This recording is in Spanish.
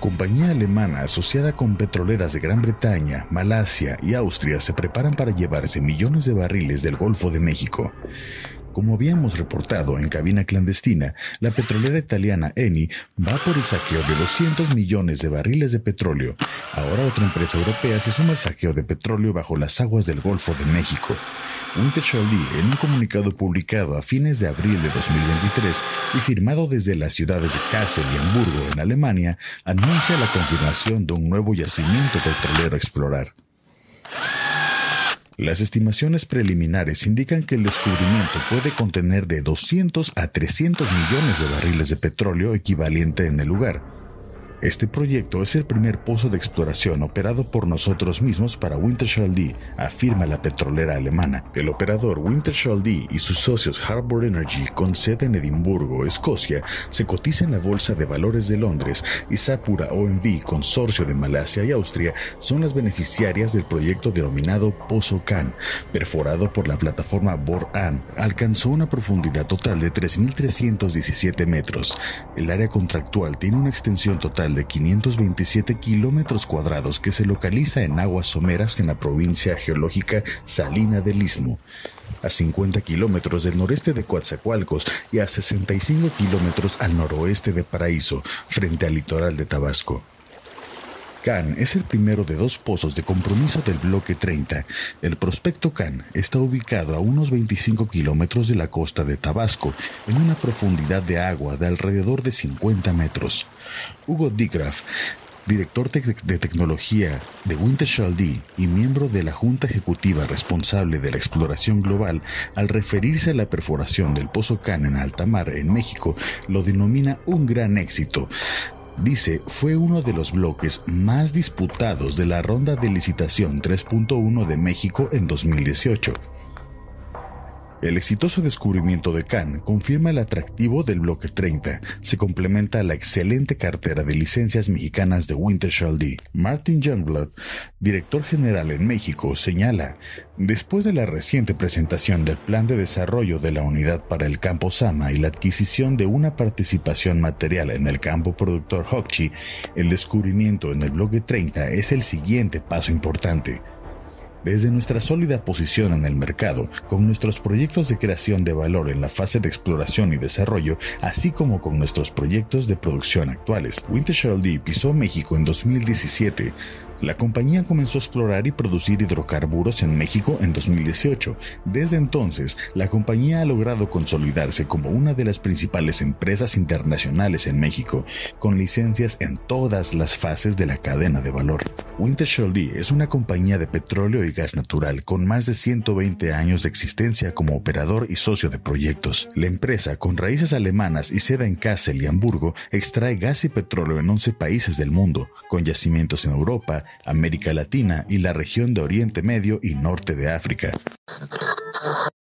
Compañía alemana asociada con petroleras de Gran Bretaña, Malasia y Austria se preparan para llevarse millones de barriles del Golfo de México. Como habíamos reportado en cabina clandestina, la petrolera italiana Eni va por el saqueo de 200 millones de barriles de petróleo. Ahora otra empresa europea se suma al saqueo de petróleo bajo las aguas del Golfo de México. Wintershall en un comunicado publicado a fines de abril de 2023 y firmado desde las ciudades de Kassel y Hamburgo, en Alemania, anuncia la confirmación de un nuevo yacimiento petrolero a explorar. Las estimaciones preliminares indican que el descubrimiento puede contener de 200 a 300 millones de barriles de petróleo equivalente en el lugar este proyecto es el primer pozo de exploración operado por nosotros mismos para Wintershall D, afirma la petrolera alemana. El operador Wintershall D y sus socios Harbour Energy, con sede en Edimburgo, Escocia, se cotiza en la Bolsa de Valores de Londres y Sapura OMV, consorcio de Malasia y Austria, son las beneficiarias del proyecto denominado Pozo Can, perforado por la plataforma Bor-An. Alcanzó una profundidad total de 3.317 metros. El área contractual tiene una extensión total de 527 kilómetros cuadrados que se localiza en aguas someras en la provincia geológica Salina del Istmo, a 50 kilómetros del noreste de Coatzacoalcos y a 65 kilómetros al noroeste de Paraíso, frente al litoral de Tabasco. Can es el primero de dos pozos de compromiso del bloque 30. El prospecto Can está ubicado a unos 25 kilómetros de la costa de Tabasco, en una profundidad de agua de alrededor de 50 metros. Hugo Digraf, director de tecnología de Wintershall D y miembro de la Junta Ejecutiva responsable de la exploración global, al referirse a la perforación del Pozo Can en alta mar en México, lo denomina un gran éxito. Dice, fue uno de los bloques más disputados de la ronda de licitación 3.1 de México en 2018. El exitoso descubrimiento de Cannes confirma el atractivo del bloque 30. Se complementa a la excelente cartera de licencias mexicanas de Wintershall D. Martin Youngblood, director general en México, señala, después de la reciente presentación del plan de desarrollo de la unidad para el campo Sama y la adquisición de una participación material en el campo productor Hokchi, el descubrimiento en el bloque 30 es el siguiente paso importante. Desde nuestra sólida posición en el mercado, con nuestros proyectos de creación de valor en la fase de exploración y desarrollo, así como con nuestros proyectos de producción actuales, Wintershall D pisó México en 2017 la compañía comenzó a explorar y producir hidrocarburos en México en 2018. Desde entonces, la compañía ha logrado consolidarse como una de las principales empresas internacionales en México, con licencias en todas las fases de la cadena de valor. Wintershall D es una compañía de petróleo y gas natural con más de 120 años de existencia como operador y socio de proyectos. La empresa, con raíces alemanas y sede en Kassel y Hamburgo, extrae gas y petróleo en 11 países del mundo, con yacimientos en Europa, América Latina y la región de Oriente Medio y Norte de África.